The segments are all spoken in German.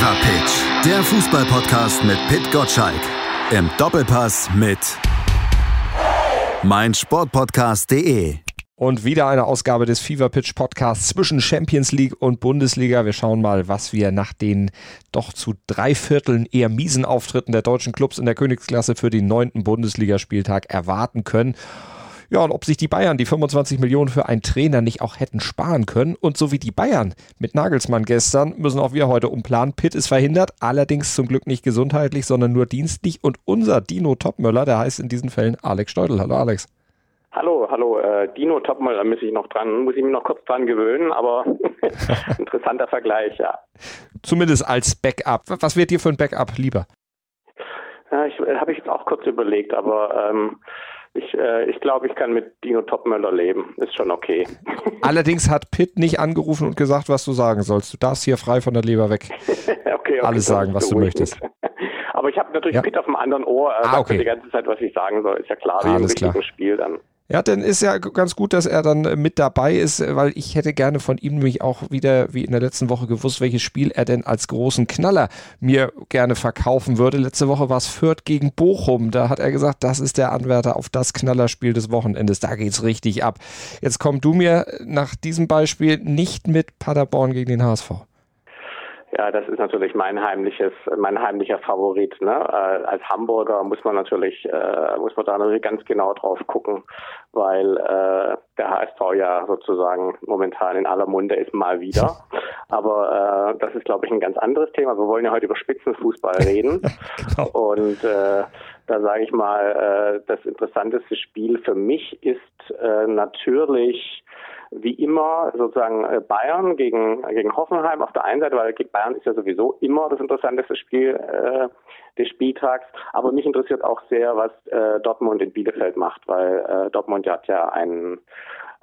Fever Pitch, der Fußballpodcast mit Pit Gottschalk. Im Doppelpass mit meinsportpodcast.de. Und wieder eine Ausgabe des Fever Pitch Podcasts zwischen Champions League und Bundesliga. Wir schauen mal, was wir nach den doch zu drei Vierteln eher miesen Auftritten der deutschen Clubs in der Königsklasse für den neunten Bundesligaspieltag erwarten können. Ja, und ob sich die Bayern die 25 Millionen für einen Trainer nicht auch hätten sparen können. Und so wie die Bayern mit Nagelsmann gestern, müssen auch wir heute umplanen. Pitt ist verhindert, allerdings zum Glück nicht gesundheitlich, sondern nur dienstlich. Und unser Dino Topmöller, der heißt in diesen Fällen Alex Steudel. Hallo Alex. Hallo, hallo, äh, Dino Topmöller muss ich noch dran, muss ich mich noch kurz dran gewöhnen, aber interessanter Vergleich, ja. Zumindest als Backup. Was wird dir für ein Backup lieber? Ja, ich äh, habe ich jetzt auch kurz überlegt, aber ähm, ich, äh, ich glaube, ich kann mit Dino Topmöller leben. Ist schon okay. Allerdings hat Pitt nicht angerufen und gesagt, was du sagen sollst. Du darfst hier frei von der Leber weg. okay, okay, Alles sagen, was du möchtest. Aber ich habe natürlich ja. Pitt auf dem anderen Ohr. Äh, ah, okay. die ganze Zeit, was ich sagen soll. Ist ja klar, wie Alles im richtigen Spiel dann. Ja, dann ist ja ganz gut, dass er dann mit dabei ist, weil ich hätte gerne von ihm nämlich auch wieder, wie in der letzten Woche, gewusst, welches Spiel er denn als großen Knaller mir gerne verkaufen würde. Letzte Woche war es Fürth gegen Bochum. Da hat er gesagt, das ist der Anwärter auf das Knallerspiel des Wochenendes. Da geht's richtig ab. Jetzt komm du mir nach diesem Beispiel nicht mit Paderborn gegen den HSV. Ja, das ist natürlich mein heimliches, mein heimlicher Favorit. Ne? Äh, als Hamburger muss man natürlich, äh, muss man da natürlich ganz genau drauf gucken, weil äh, der HSV ja sozusagen momentan in aller Munde ist mal wieder. Aber äh, das ist, glaube ich, ein ganz anderes Thema. Wir wollen ja heute über Spitzenfußball reden. genau. Und äh, da sage ich mal, äh, das interessanteste Spiel für mich ist äh, natürlich wie immer sozusagen äh, Bayern gegen, gegen Hoffenheim auf der einen Seite, weil Bayern ist ja sowieso immer das interessanteste Spiel äh, des Spieltags. Aber mich interessiert auch sehr, was äh, Dortmund in Bielefeld macht, weil äh, Dortmund hat ja einen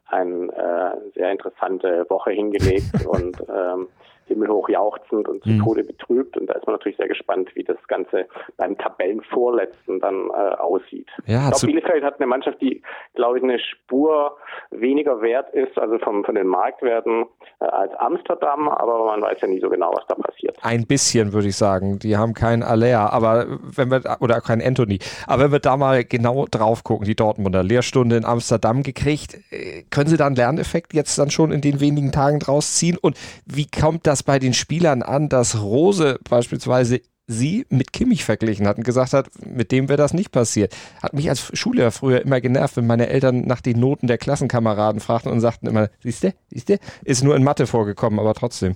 eine äh, sehr interessante Woche hingelegt und ähm, himmelhoch jauchzend und zu mhm. Tode betrübt. Und da ist man natürlich sehr gespannt, wie das Ganze beim Tabellenvorletzten dann äh, aussieht. Ja, ich glaube, Bielefeld hat eine Mannschaft, die, glaube ich, eine Spur weniger wert ist, also vom, von den Marktwerten äh, als Amsterdam, aber man weiß ja nie so genau, was da passiert. Ein bisschen, würde ich sagen. Die haben keinen Aller, aber wenn wir, oder keinen Anthony. Aber wenn wir da mal genau drauf gucken, die Dortmunder Lehrstunde in Amsterdam gekriegt, äh, können sie da einen Lerneffekt jetzt dann schon in den wenigen Tagen draus ziehen? Und wie kommt das das bei den Spielern an, dass Rose beispielsweise sie mit Kimmich verglichen hat und gesagt hat, mit dem wäre das nicht passiert. Hat mich als Schüler früher immer genervt, wenn meine Eltern nach den Noten der Klassenkameraden fragten und sagten immer, siehste, siehste, ist nur in Mathe vorgekommen, aber trotzdem.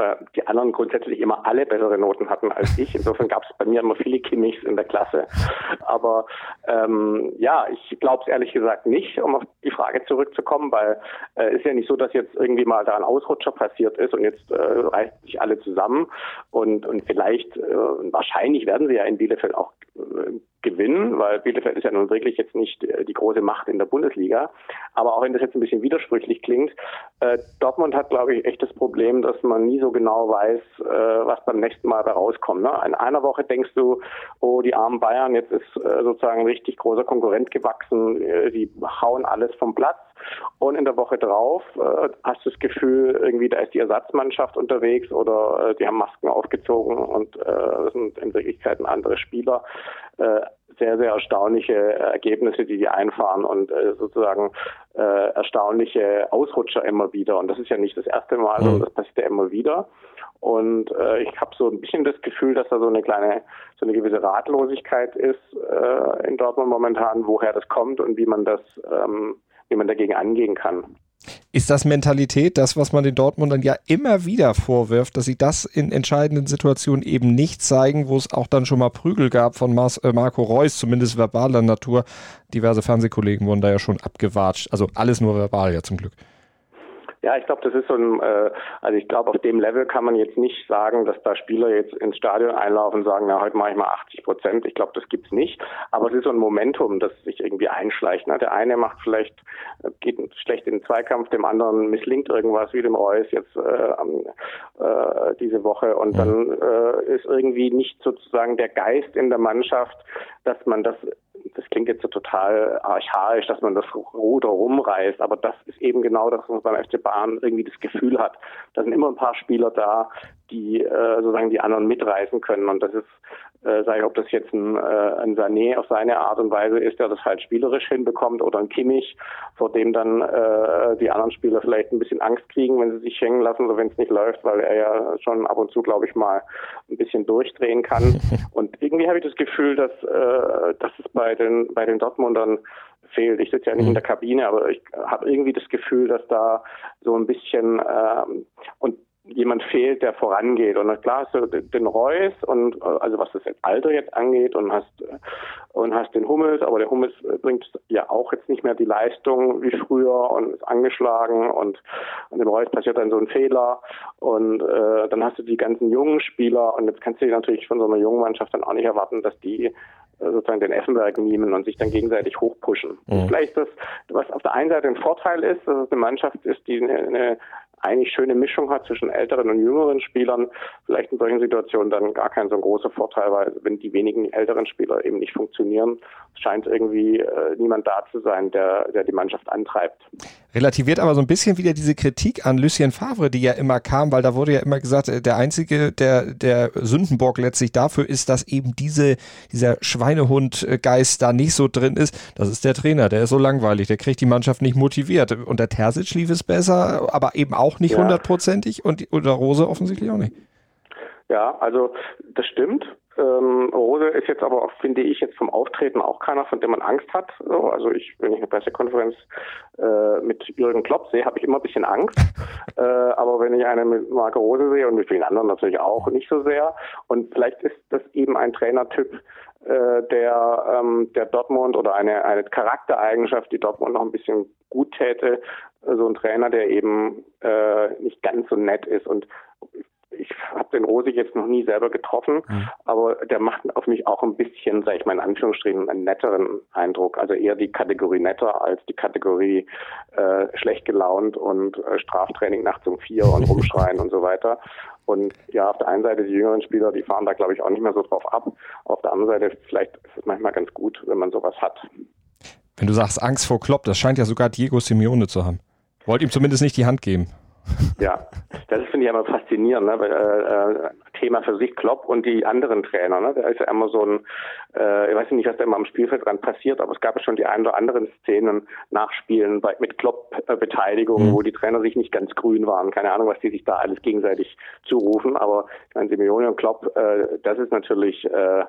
Weil die anderen grundsätzlich immer alle bessere Noten hatten als ich. Insofern gab es bei mir immer viele Kimmichs in der Klasse. Aber ähm, ja, ich glaube es ehrlich gesagt nicht, um auf die Frage zurückzukommen, weil äh, ist ja nicht so, dass jetzt irgendwie mal da ein Ausrutscher passiert ist und jetzt äh, reißen sich alle zusammen und, und vielleicht, äh, wahrscheinlich werden sie ja in Bielefeld auch äh, gewinnen, weil Bielefeld ist ja nun wirklich jetzt nicht äh, die große Macht in der Bundesliga. Aber auch wenn das jetzt ein bisschen widersprüchlich klingt, äh, Dortmund hat, glaube ich, echt das Problem, dass man nie so genau weiß, äh, was beim nächsten Mal da rauskommt. Ne? In einer Woche denkst du, oh, die armen Bayern, jetzt ist äh, sozusagen ein richtig großer Konkurrent gewachsen, äh, die hauen alles vom Platz. Und in der Woche drauf äh, hast du das Gefühl, irgendwie da ist die Ersatzmannschaft unterwegs oder äh, die haben Masken aufgezogen und äh, sind in Wirklichkeit andere Spieler. Äh, sehr, sehr erstaunliche Ergebnisse, die die einfahren und äh, sozusagen äh, erstaunliche Ausrutscher immer wieder. Und das ist ja nicht das erste Mal, sondern mhm. das passiert ja immer wieder. Und äh, ich habe so ein bisschen das Gefühl, dass da so eine kleine, so eine gewisse Ratlosigkeit ist äh, in Dortmund momentan, woher das kommt und wie man das ähm, wie man dagegen angehen kann. Ist das Mentalität, das, was man den Dortmundern ja immer wieder vorwirft, dass sie das in entscheidenden Situationen eben nicht zeigen, wo es auch dann schon mal Prügel gab von äh, Marco Reus, zumindest verbaler Natur. Diverse Fernsehkollegen wurden da ja schon abgewatscht. Also alles nur verbal ja zum Glück. Ja, ich glaube, das ist so ein, äh, also ich glaube, auf dem Level kann man jetzt nicht sagen, dass da Spieler jetzt ins Stadion einlaufen und sagen, na, heute mache ich mal 80 Prozent. Ich glaube, das gibt's nicht. Aber es ist so ein Momentum, das sich irgendwie einschleicht. Ne? Der eine macht vielleicht, geht schlecht in den Zweikampf, dem anderen misslingt irgendwas, wie dem Reus jetzt äh, äh, diese Woche. Und dann äh, ist irgendwie nicht sozusagen der Geist in der Mannschaft, dass man das das klingt jetzt so total archaisch, dass man das Ruder rumreißt, aber das ist eben genau das, was man beim FC Bayern irgendwie das Gefühl hat. Da sind immer ein paar Spieler da, die äh, sozusagen die anderen mitreißen können. Und das ist, äh, sage ich, ob das jetzt ein, äh, ein Sané auf seine Art und Weise ist, der das halt spielerisch hinbekommt, oder ein Kimmich, vor dem dann äh, die anderen Spieler vielleicht ein bisschen Angst kriegen, wenn sie sich hängen lassen oder wenn es nicht läuft, weil er ja schon ab und zu, glaube ich, mal ein bisschen durchdrehen kann. Und irgendwie habe ich das Gefühl, dass, äh, dass es bei den, bei den Dortmundern fehlt. Ich sitze ja nicht in der Kabine, aber ich habe irgendwie das Gefühl, dass da so ein bisschen ähm, und jemand fehlt, der vorangeht. Und klar hast du den Reus und also was das Alter jetzt angeht und hast und hast den Hummels, aber der Hummels bringt ja auch jetzt nicht mehr die Leistung wie früher und ist angeschlagen und, und dem Reus passiert dann so ein Fehler und äh, dann hast du die ganzen jungen Spieler und jetzt kannst du natürlich von so einer jungen Mannschaft dann auch nicht erwarten, dass die äh, sozusagen den Effenberg nehmen und sich dann gegenseitig hochpushen. Mhm. Vielleicht das, was auf der einen Seite ein Vorteil ist, dass es eine Mannschaft ist, die eine, eine eigentlich schöne Mischung hat zwischen älteren und jüngeren Spielern, vielleicht in solchen Situationen dann gar kein so großer Vorteil, weil wenn die wenigen älteren Spieler eben nicht funktionieren, scheint irgendwie äh, niemand da zu sein, der, der die Mannschaft antreibt. Relativiert aber so ein bisschen wieder diese Kritik an Lucien Favre, die ja immer kam, weil da wurde ja immer gesagt, äh, der einzige, der, der Sündenbock letztlich dafür ist, dass eben diese, dieser Schweinehundgeist da nicht so drin ist. Das ist der Trainer, der ist so langweilig, der kriegt die Mannschaft nicht motiviert. Unter Terzic lief es besser, aber eben auch nicht hundertprozentig ja. und unter Rose offensichtlich auch nicht. Ja, also das stimmt. Ähm, Rose ist jetzt aber auch, finde ich, jetzt vom Auftreten auch keiner, von dem man Angst hat. So, also ich, wenn ich eine Pressekonferenz äh, mit Jürgen Klopp sehe, habe ich immer ein bisschen Angst. äh, aber wenn ich eine mit Marco Rose sehe und mit vielen anderen natürlich auch nicht so sehr. Und vielleicht ist das eben ein Trainertyp, äh, der, ähm, der Dortmund oder eine, eine Charaktereigenschaft, die Dortmund noch ein bisschen gut täte, so ein Trainer, der eben äh, nicht ganz so nett ist und ich habe den Rosig jetzt noch nie selber getroffen, mhm. aber der macht auf mich auch ein bisschen, sage ich mal in Anführungsstrichen, einen netteren Eindruck. Also eher die Kategorie netter als die Kategorie äh, schlecht gelaunt und äh, Straftraining nachts um vier und rumschreien und so weiter. Und ja, auf der einen Seite die jüngeren Spieler, die fahren da glaube ich auch nicht mehr so drauf ab. Auf der anderen Seite vielleicht ist es manchmal ganz gut, wenn man sowas hat. Wenn du sagst Angst vor Klopp, das scheint ja sogar Diego Simeone zu haben. Wollt ihm zumindest nicht die Hand geben. Ja, das finde ich immer faszinierend. Ne? Weil, äh, Thema für sich Klopp und die anderen Trainer. Ne? Da ist ja immer so ein, äh, ich weiß nicht, was da immer am Spielfeld dran passiert, aber es gab ja schon die ein oder anderen Szenen, Nachspielen bei, mit Klopp-Beteiligung, mhm. wo die Trainer sich nicht ganz grün waren. Keine Ahnung, was die sich da alles gegenseitig zurufen, aber ich meine, Simeone und Klopp, äh, das ist natürlich äh,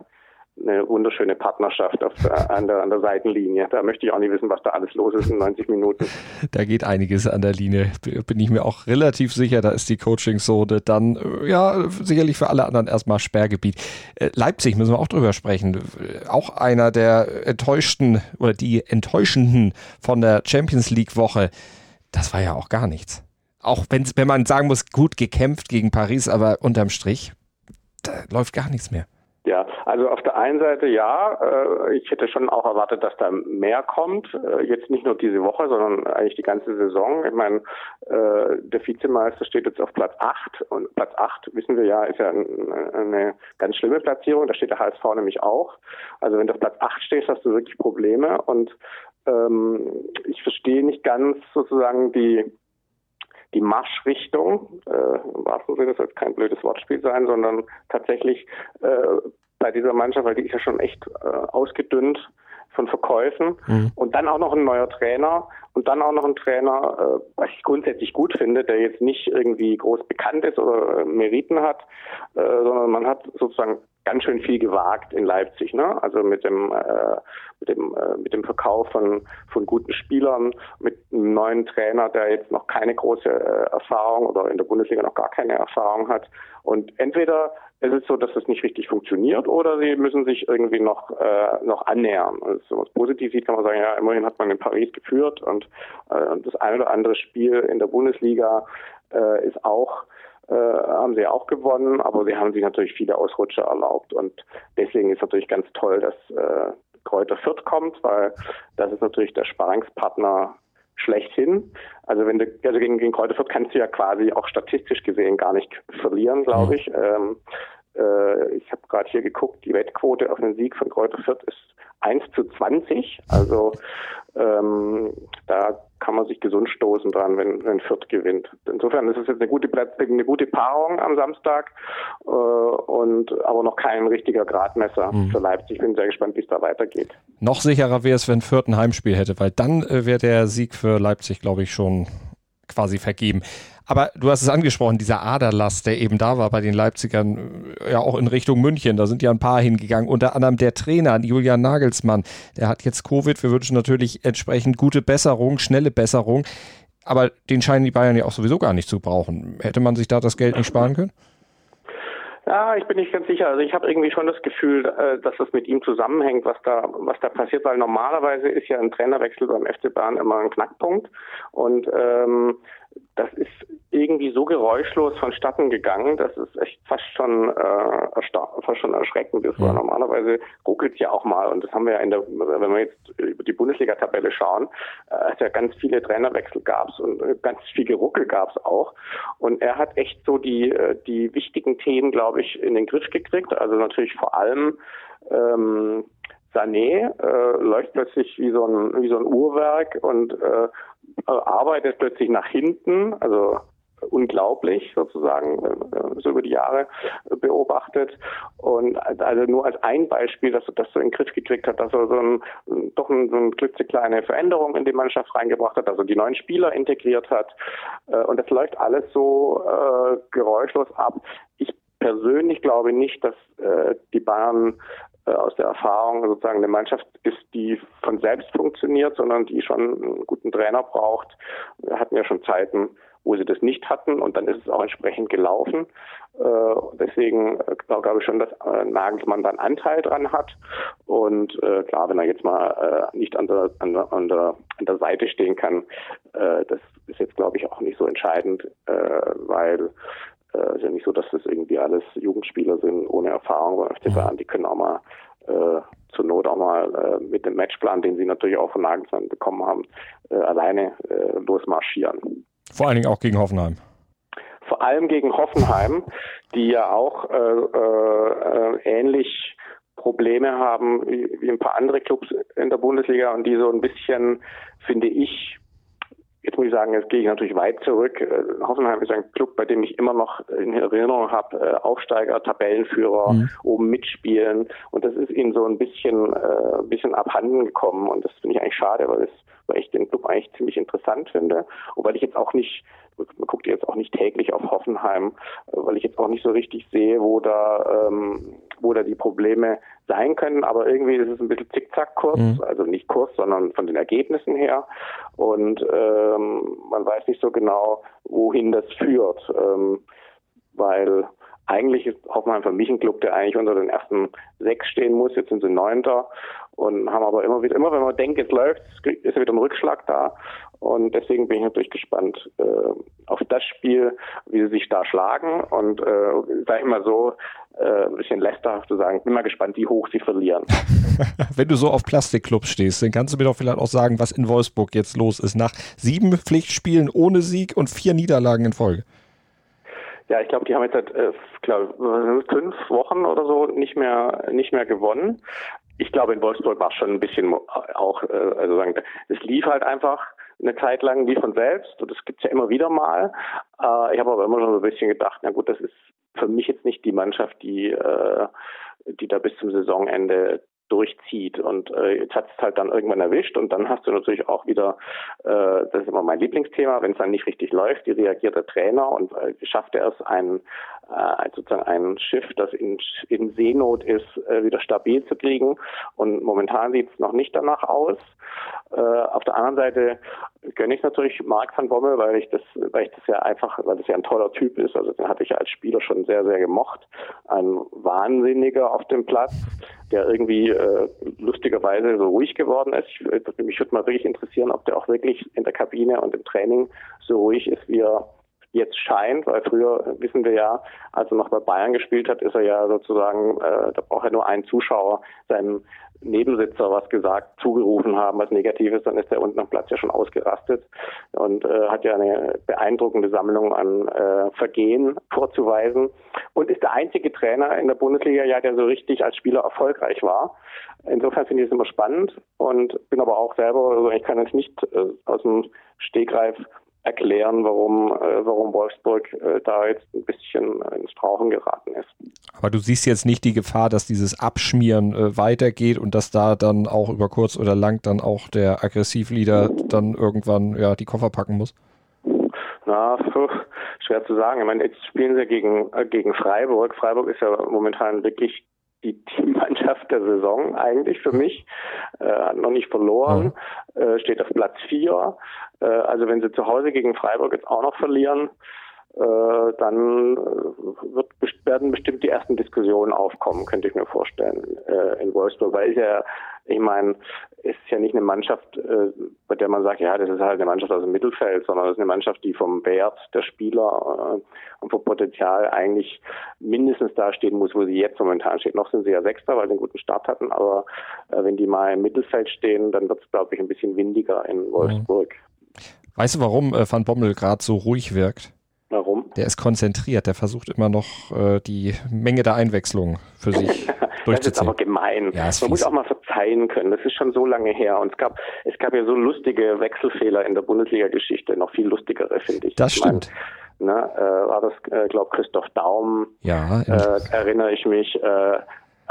eine wunderschöne Partnerschaft auf der, an, der, an der Seitenlinie. Da möchte ich auch nicht wissen, was da alles los ist in 90 Minuten. Da geht einiges an der Linie, bin ich mir auch relativ sicher. Da ist die Coaching-Sode dann, äh, ja, sicherlich für alle anderen erstmal Sperrgebiet. Äh, Leipzig müssen wir auch drüber sprechen. Auch einer der enttäuschten oder die enttäuschenden von der Champions League-Woche. Das war ja auch gar nichts. Auch wenn, wenn man sagen muss, gut gekämpft gegen Paris, aber unterm Strich, da läuft gar nichts mehr. Also auf der einen Seite ja, äh, ich hätte schon auch erwartet, dass da mehr kommt. Äh, jetzt nicht nur diese Woche, sondern eigentlich die ganze Saison. Ich meine, äh, der Vizemeister steht jetzt auf Platz 8 und Platz 8, wissen wir ja, ist ja eine ganz schlimme Platzierung. Da steht der HSV nämlich auch. Also wenn du auf Platz 8 stehst, hast du wirklich Probleme und ähm, ich verstehe nicht ganz sozusagen die die Marschrichtung, äh, im wahrsten Sinne soll es kein blödes Wortspiel sein, sondern tatsächlich äh, bei dieser Mannschaft, weil die ist ja schon echt äh, ausgedünnt von Verkäufen mhm. und dann auch noch ein neuer Trainer und dann auch noch ein Trainer, äh, was ich grundsätzlich gut finde, der jetzt nicht irgendwie groß bekannt ist oder äh, Meriten hat, äh, sondern man hat sozusagen ganz schön viel gewagt in Leipzig, ne? Also mit dem äh, mit dem äh, mit dem Verkauf von von guten Spielern, mit einem neuen Trainer, der jetzt noch keine große äh, Erfahrung oder in der Bundesliga noch gar keine Erfahrung hat. Und entweder ist es so, dass es nicht richtig funktioniert oder sie müssen sich irgendwie noch äh, noch annähern. Also wenn man es positiv sieht, kann man sagen, ja, immerhin hat man in Paris geführt und äh, das eine oder andere Spiel in der Bundesliga äh, ist auch äh, haben sie auch gewonnen, aber sie haben sich natürlich viele Ausrutscher erlaubt und deswegen ist natürlich ganz toll, dass äh, Kräuter Fürth kommt, weil das ist natürlich der Sparingspartner schlechthin. Also wenn du also gegen, gegen Kräuter Fürth kannst du ja quasi auch statistisch gesehen gar nicht verlieren, glaube ich. Ähm, äh, ich habe gerade hier geguckt, die Wettquote auf den Sieg von Kräuter Fürth ist 1 zu 20. Also ähm, da kann man sich gesund stoßen dran, wenn, wenn Fürth gewinnt. Insofern ist es jetzt eine gute, eine gute Paarung am Samstag äh, und aber noch kein richtiger Gradmesser mhm. für Leipzig. Ich bin sehr gespannt, wie es da weitergeht. Noch sicherer wäre es, wenn Fürth ein Heimspiel hätte, weil dann äh, wäre der Sieg für Leipzig, glaube ich, schon quasi vergeben. Aber du hast es angesprochen, dieser Aderlass, der eben da war bei den Leipzigern, ja auch in Richtung München, da sind ja ein paar hingegangen, unter anderem der Trainer, Julian Nagelsmann, der hat jetzt Covid, wir wünschen natürlich entsprechend gute Besserung, schnelle Besserung, aber den scheinen die Bayern ja auch sowieso gar nicht zu brauchen. Hätte man sich da das Geld nicht sparen können? Ja, ich bin nicht ganz sicher. Also ich habe irgendwie schon das Gefühl, äh, dass das mit ihm zusammenhängt, was da, was da passiert, weil normalerweise ist ja ein Trainerwechsel beim FC Bayern immer ein Knackpunkt. Und ähm, das ist irgendwie so geräuschlos vonstatten gegangen, dass es echt fast schon äh, fast schon erschreckend ist, weil normalerweise ruckelt es ja auch mal. Und das haben wir ja in der, wenn wir jetzt über die Bundesliga-Tabelle schauen, äh, es ja ganz viele Trainerwechsel gab's und ganz viel Geruckel gab's auch. Und er hat echt so die äh, die wichtigen Themen, glaube ich, in den Griff gekriegt, also natürlich vor allem ähm, Sané äh, läuft plötzlich wie so ein wie so ein Uhrwerk und äh, arbeitet plötzlich nach hinten, also unglaublich sozusagen äh, so über die Jahre beobachtet und also nur als ein Beispiel, dass er das so in den Griff gekriegt hat, dass er so ein, doch ein, so eine klitzekleine Veränderung in die Mannschaft reingebracht hat, also die neuen Spieler integriert hat äh, und das läuft alles so äh, geräuschlos ab. Ich persönlich glaube nicht, dass äh, die Bayern äh, aus der Erfahrung sozusagen eine Mannschaft ist, die von selbst funktioniert, sondern die schon einen guten Trainer braucht. Wir hatten ja schon Zeiten, wo sie das nicht hatten und dann ist es auch entsprechend gelaufen. Äh, deswegen äh, glaube ich schon, dass äh, Nagelsmann dann Anteil dran hat. Und äh, klar, wenn er jetzt mal äh, nicht an der, an, der, an, der, an der Seite stehen kann, äh, das ist jetzt glaube ich auch nicht so entscheidend, äh, weil äh, ist ja nicht so, dass das irgendwie alles Jugendspieler sind ohne Erfahrung beim FC Bayern. Die können auch mal äh, zur Not auch mal äh, mit dem Matchplan, den sie natürlich auch von Nagelsmann bekommen haben, äh, alleine äh, losmarschieren. Vor allen Dingen auch gegen Hoffenheim. Vor allem gegen Hoffenheim, die ja auch äh, äh, ähnlich Probleme haben wie, wie ein paar andere Clubs in der Bundesliga und die so ein bisschen, finde ich, Jetzt muss ich sagen, jetzt gehe ich natürlich weit zurück. Äh, Hoffenheim ist ein Club, bei dem ich immer noch in Erinnerung habe, äh, Aufsteiger, Tabellenführer, mhm. oben mitspielen. Und das ist ihnen so ein bisschen, äh, ein bisschen abhanden gekommen. Und das finde ich eigentlich schade, weil, es, weil ich den Club eigentlich ziemlich interessant finde. Und weil ich jetzt auch nicht, man guckt jetzt auch nicht täglich auf Hoffenheim, weil ich jetzt auch nicht so richtig sehe, wo da, ähm, wo da die Probleme sein können, aber irgendwie ist es ein bisschen Zickzackkurs, mhm. also nicht Kurs, sondern von den Ergebnissen her. Und ähm, man weiß nicht so genau, wohin das führt, ähm, weil eigentlich ist Hoffenheim für mich ein Club, der eigentlich unter den ersten sechs stehen muss. Jetzt sind sie Neunter und haben aber immer wieder, immer wenn man denkt, es läuft, ist wieder ein Rückschlag da. Und deswegen bin ich natürlich gespannt äh, auf das Spiel, wie sie sich da schlagen. Und äh, sag ich mal so, äh, ein bisschen lästerhaft zu sagen, bin mal gespannt, wie hoch sie verlieren. Wenn du so auf Plastikclubs stehst, dann kannst du mir doch vielleicht auch sagen, was in Wolfsburg jetzt los ist. Nach sieben Pflichtspielen ohne Sieg und vier Niederlagen in Folge. Ja, ich glaube, die haben jetzt seit äh, glaub, fünf Wochen oder so nicht mehr nicht mehr gewonnen. Ich glaube, in Wolfsburg war es schon ein bisschen auch, äh, also sagen, es lief halt einfach eine Zeit lang wie von selbst und das gibt's ja immer wieder mal. Äh, ich habe aber immer schon so ein bisschen gedacht, na gut, das ist für mich jetzt nicht die Mannschaft, die, äh, die da bis zum Saisonende durchzieht. Und äh, jetzt hat es halt dann irgendwann erwischt und dann hast du natürlich auch wieder, äh, das ist immer mein Lieblingsthema, wenn es dann nicht richtig läuft, wie reagiert der Trainer und äh, schafft er es, ein, äh, sozusagen ein Schiff, das in, in Seenot ist, äh, wieder stabil zu kriegen. Und momentan sieht es noch nicht danach aus. Äh, auf der anderen Seite gönne ich natürlich Marc van Bommel, weil ich das, weil ich das ja einfach, weil das ja ein toller Typ ist. Also den hatte ich ja als Spieler schon sehr, sehr gemocht. Ein Wahnsinniger auf dem Platz, der irgendwie äh, lustigerweise so ruhig geworden ist. Ich, mich würde mal wirklich interessieren, ob der auch wirklich in der Kabine und im Training so ruhig ist, wie er jetzt scheint, weil früher wissen wir ja, als er noch bei Bayern gespielt hat, ist er ja sozusagen, äh, da braucht er nur einen Zuschauer seinem Nebensitzer was gesagt, zugerufen haben, was Negatives, dann ist er unten am Platz ja schon ausgerastet und äh, hat ja eine beeindruckende Sammlung an äh, Vergehen vorzuweisen und ist der einzige Trainer in der Bundesliga, ja, der so richtig als Spieler erfolgreich war. Insofern finde ich es immer spannend und bin aber auch selber, also ich kann jetzt nicht äh, aus dem Stegreif erklären, warum, äh, warum Wolfsburg äh, da jetzt ein bisschen ins Strauchen geraten ist. Aber du siehst jetzt nicht die Gefahr, dass dieses Abschmieren äh, weitergeht und dass da dann auch über kurz oder lang dann auch der Aggressivleader dann irgendwann ja die Koffer packen muss? Na, schwer zu sagen. Ich meine, jetzt spielen sie gegen, äh, gegen Freiburg. Freiburg ist ja momentan wirklich die Teammannschaft der Saison eigentlich für mich. Äh, hat noch nicht verloren, mhm. äh, steht auf Platz 4. Äh, also wenn sie zu Hause gegen Freiburg jetzt auch noch verlieren, äh, dann äh, wird, werden bestimmt die ersten Diskussionen aufkommen, könnte ich mir vorstellen, äh, in Wolfsburg. Weil ist ja, ich meine, ist ja nicht eine Mannschaft, äh, bei der man sagt, ja, das ist halt eine Mannschaft aus dem Mittelfeld, sondern das ist eine Mannschaft, die vom Wert der Spieler und vom Potenzial eigentlich mindestens da stehen muss, wo sie jetzt momentan steht. Noch sind sie ja Sechster, weil sie einen guten Start hatten, aber wenn die mal im Mittelfeld stehen, dann wird es, glaube ich, ein bisschen windiger in mhm. Weißt du, warum äh, Van Bommel gerade so ruhig wirkt? Warum? Der ist konzentriert, der versucht immer noch äh, die Menge der Einwechslung für sich durchzuziehen. das ist aber gemein. Ja, Man muss auch mal verzeihen können. Das ist schon so lange her. Und es gab, es gab ja so lustige Wechselfehler in der Bundesliga-Geschichte, noch viel lustigere, finde ich. Das ich stimmt. Mein, ne, äh, war das, äh, glaube Christoph Daum, ja, äh, erinnere ich mich, äh,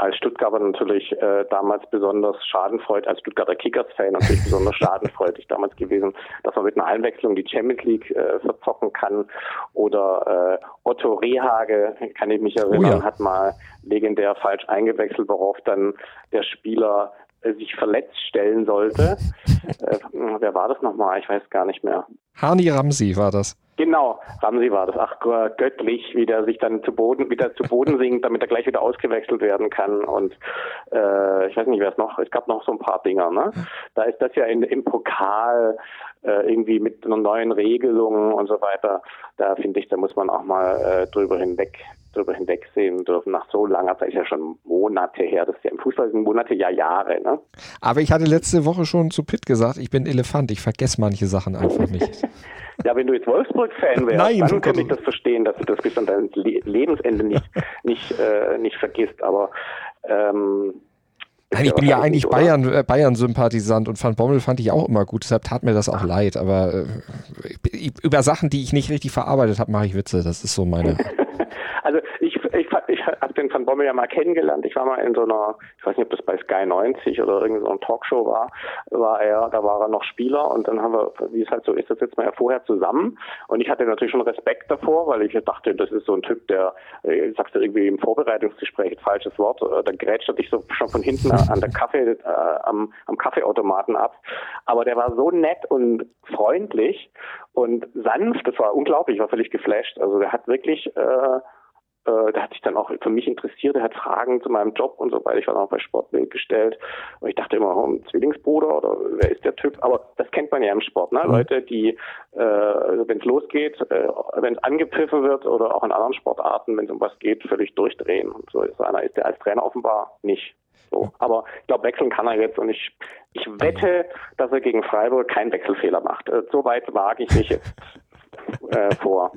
als Stuttgarter natürlich äh, damals besonders schadenfreudig, als Stuttgarter Kickers-Fan natürlich besonders schadenfreudig damals gewesen, dass man mit einer Einwechslung die Champions League äh, verzocken kann. Oder äh, Otto Rehage, kann ich mich erinnern, oh ja. hat mal legendär falsch eingewechselt, worauf dann der Spieler äh, sich verletzt stellen sollte. äh, wer war das nochmal? Ich weiß gar nicht mehr. Hani Ramsi war das. Genau, Ramsi war das. Ach, göttlich, wie der sich dann zu Boden, wieder zu Boden sinkt, damit er gleich wieder ausgewechselt werden kann. Und äh, ich weiß nicht, wer es noch, es gab noch so ein paar Dinger, ne? Da ist das ja in, im Pokal äh, irgendwie mit einer neuen Regelung und so weiter. Da finde ich, da muss man auch mal äh, drüber hinweg drüber hinwegsehen dürfen. Nach so langer Zeit ist ja schon Monate her. Das ist ja im Fußball sind Monate, ja Jahre. Ne? Aber ich hatte letzte Woche schon zu Pitt gesagt, ich bin Elefant. Ich vergesse manche Sachen einfach nicht. Ja, wenn du jetzt Wolfsburg-Fan wärst, Nein, dann könnte ich das verstehen, dass du das bis an dein Lebensende nicht, nicht, äh, nicht vergisst. Aber ähm, Nein, ich bin ja eigentlich Bayern, äh, Bayern-Sympathisant und Van Bommel fand ich auch immer gut, deshalb tat mir das auch leid. Aber äh, über Sachen, die ich nicht richtig verarbeitet habe, mache ich Witze. Das ist so meine. also ich, ich, ich habe den Van Bommel ja mal kennengelernt. Ich war mal in so einer, ich weiß nicht, ob das bei Sky 90 oder irgendeiner so Talkshow war, war er, da war er noch Spieler und dann haben wir, wie es halt so ist, das jetzt mal ja vorher zusammen. Und ich hatte natürlich schon Respekt davor, weil ich dachte, das ist so ein Typ, der, äh, sagst du irgendwie im Vorbereitungsgespräch, falsches Wort, äh, da grätscht er dich so schon von hinten an der Kaffee, äh, am, am Kaffeeautomaten ab. Aber der war so nett und freundlich und sanft, das war unglaublich, ich war völlig geflasht. Also der hat wirklich äh, äh, der hat sich dann auch für mich interessiert, er hat Fragen zu meinem Job und so weiter. Ich war dann auch bei Sportbild gestellt. Und ich dachte immer, oh, ein Zwillingsbruder oder wer ist der Typ? Aber das kennt man ja im Sport, ne? Mhm. Leute, die, äh, wenn es losgeht, äh, wenn es angepfiffen wird oder auch in anderen Sportarten, wenn es um was geht, völlig durchdrehen. Und so ist einer ist der als Trainer offenbar nicht. So. Aber ich glaube, wechseln kann er jetzt und ich, ich wette, dass er gegen Freiburg keinen Wechselfehler macht. Äh, so weit wage ich mich jetzt äh, vor.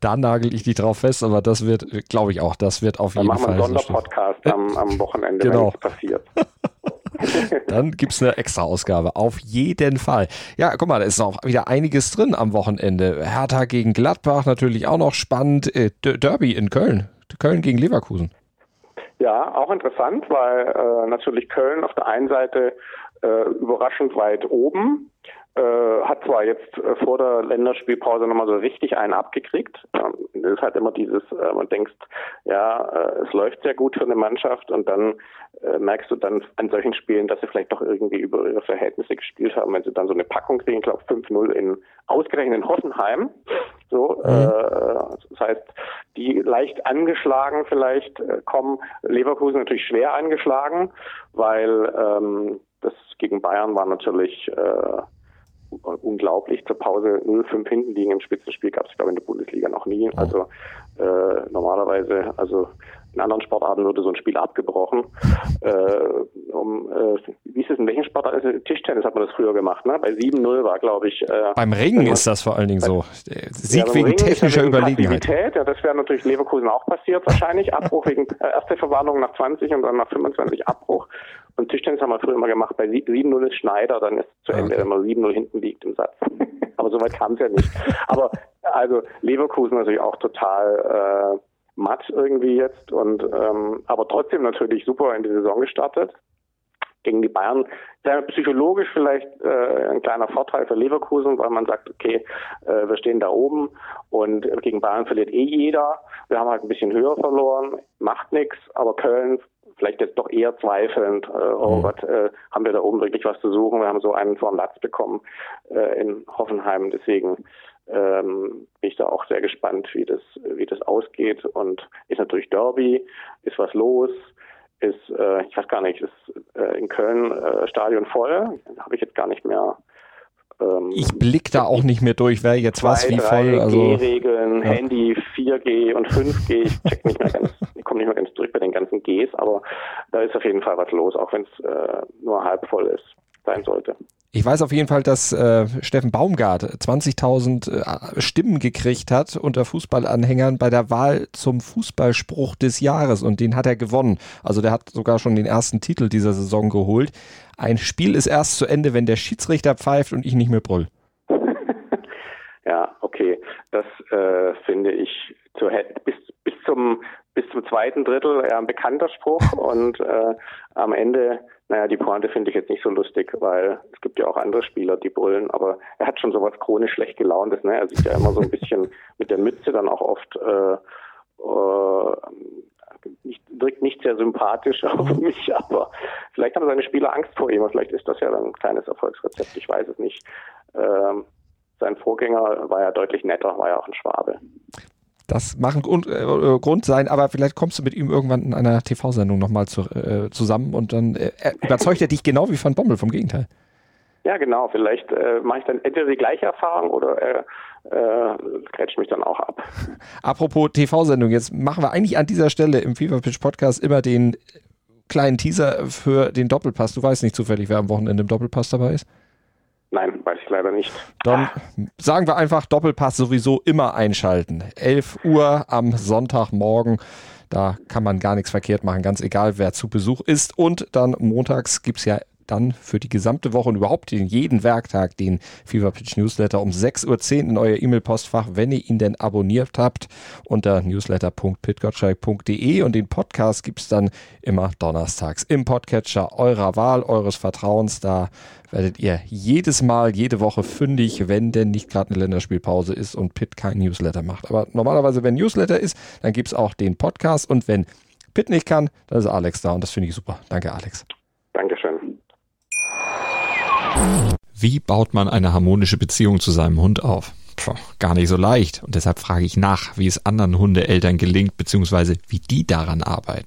Da nagel ich dich drauf fest, aber das wird, glaube ich auch, das wird auf Dann jeden Fall. Dann machen wir einen Sonderpodcast am, am Wochenende, genau. wenn es passiert. Dann gibt es eine extra Ausgabe. Auf jeden Fall. Ja, guck mal, da ist noch wieder einiges drin am Wochenende. Hertha gegen Gladbach natürlich auch noch spannend. Äh, Derby in Köln. Köln gegen Leverkusen. Ja, auch interessant, weil äh, natürlich Köln auf der einen Seite äh, überraschend weit oben äh, hat zwar jetzt äh, vor der Länderspielpause nochmal so richtig einen abgekriegt. Ähm, das ist halt immer dieses, äh, man denkt, ja, äh, es läuft sehr gut für eine Mannschaft und dann äh, merkst du dann an solchen Spielen, dass sie vielleicht doch irgendwie über ihre Verhältnisse gespielt haben, wenn sie dann so eine Packung kriegen, ich glaube 5-0 in ausgerechnet in Hoffenheim. So, mhm. äh, das heißt, die leicht angeschlagen vielleicht äh, kommen, Leverkusen natürlich schwer angeschlagen, weil ähm, das gegen Bayern war natürlich äh, unglaublich. Zur Pause 0-5 hinten liegen im Spitzenspiel gab es, glaube ich, in der Bundesliga noch nie. Also äh, normalerweise, also in anderen Sportarten würde so ein Spiel abgebrochen. Äh, um, äh, wie ist es in welchen Sportarten? Also Tischtennis hat man das früher gemacht, ne? Bei 7-0 war, glaube ich. Äh, beim Ringen ist das vor allen Dingen so. Sieg ja, wegen Ringen technischer ja Überlegenheit. Ja, das wäre natürlich Leverkusen auch passiert wahrscheinlich. Abbruch wegen äh, erste Verwarnung nach 20 und dann nach 25 Abbruch. Und Tischtennis haben wir früher immer gemacht. Bei 7-0 ist Schneider, dann ist es zu Ende, okay. wenn man 7-0 hinten liegt im Satz. Aber so weit kam es ja nicht. Aber also Leverkusen natürlich auch total äh, matt irgendwie jetzt und ähm, aber trotzdem natürlich super in die Saison gestartet. Gegen die Bayern psychologisch vielleicht äh, ein kleiner Vorteil für Leverkusen, weil man sagt, okay, äh, wir stehen da oben und gegen Bayern verliert eh jeder. Wir haben halt ein bisschen höher verloren, macht nichts, aber Köln vielleicht jetzt doch eher zweifelnd, äh, oh mhm. Gott, äh, haben wir da oben wirklich was zu suchen? Wir haben so einen vor dem Latz bekommen äh, in Hoffenheim, deswegen ähm, bin ich da auch sehr gespannt, wie das, wie das ausgeht. Und ist natürlich Derby, ist was los, ist, äh, ich weiß gar nicht, ist äh, in Köln äh, Stadion voll. Habe ich jetzt gar nicht mehr. Ähm, ich blick da auch nicht mehr durch, wer jetzt zwei, was wie voll. Also G-Regeln, ja. Handy 4G und 5G. Ich check nicht mehr ganz, ich komme nicht mehr ganz durch bei den ganzen Gs, aber da ist auf jeden Fall was los, auch wenn es äh, nur halb voll ist, sein sollte. Ich weiß auf jeden Fall, dass äh, Steffen Baumgart 20.000 äh, Stimmen gekriegt hat unter Fußballanhängern bei der Wahl zum Fußballspruch des Jahres und den hat er gewonnen. Also der hat sogar schon den ersten Titel dieser Saison geholt. Ein Spiel ist erst zu Ende, wenn der Schiedsrichter pfeift und ich nicht mehr brüll. ja, okay. Das äh, finde ich zu, bis, bis zum bis zum zweiten Drittel eher ein bekannter Spruch und äh, am Ende naja, die Pointe finde ich jetzt nicht so lustig, weil es gibt ja auch andere Spieler, die brüllen, aber er hat schon sowas chronisch schlecht gelauntes, ne? Er sieht ja immer so ein bisschen mit der Mütze dann auch oft äh, äh, nicht, wirkt nicht sehr sympathisch auf mich, aber vielleicht haben seine Spieler Angst vor ihm, vielleicht ist das ja dann ein kleines Erfolgsrezept, ich weiß es nicht. Ähm, sein Vorgänger war ja deutlich netter, war ja auch ein Schwabe. Das mag ein Grund, äh, äh, Grund, sein, aber vielleicht kommst du mit ihm irgendwann in einer TV-Sendung nochmal zu, äh, zusammen und dann äh, überzeugt er dich genau wie Van Bommel, vom Gegenteil. Ja, genau. Vielleicht äh, mache ich dann entweder die gleiche Erfahrung oder er äh, grätscht mich dann auch ab. Apropos TV-Sendung, jetzt machen wir eigentlich an dieser Stelle im FIFA Pitch Podcast immer den kleinen Teaser für den Doppelpass. Du weißt nicht zufällig, wer am Wochenende im Doppelpass dabei ist? Nein, weiß ich leider nicht. Dann sagen wir einfach Doppelpass sowieso immer einschalten. 11 Uhr am Sonntagmorgen. Da kann man gar nichts verkehrt machen, ganz egal, wer zu Besuch ist. Und dann montags gibt es ja dann für die gesamte Woche und überhaupt jeden Werktag den Fever Pitch Newsletter um 6.10 Uhr in euer E-Mail-Postfach, wenn ihr ihn denn abonniert habt, unter newsletter.pitgottschalk.de und den Podcast gibt es dann immer donnerstags im Podcatcher eurer Wahl, eures Vertrauens. Da werdet ihr jedes Mal, jede Woche fündig, wenn denn nicht gerade eine Länderspielpause ist und Pitt kein Newsletter macht. Aber normalerweise, wenn Newsletter ist, dann gibt es auch den Podcast und wenn Pitt nicht kann, dann ist Alex da und das finde ich super. Danke, Alex. Dankeschön. Wie baut man eine harmonische Beziehung zu seinem Hund auf? Puh, gar nicht so leicht. Und deshalb frage ich nach, wie es anderen Hundeeltern gelingt, beziehungsweise wie die daran arbeiten.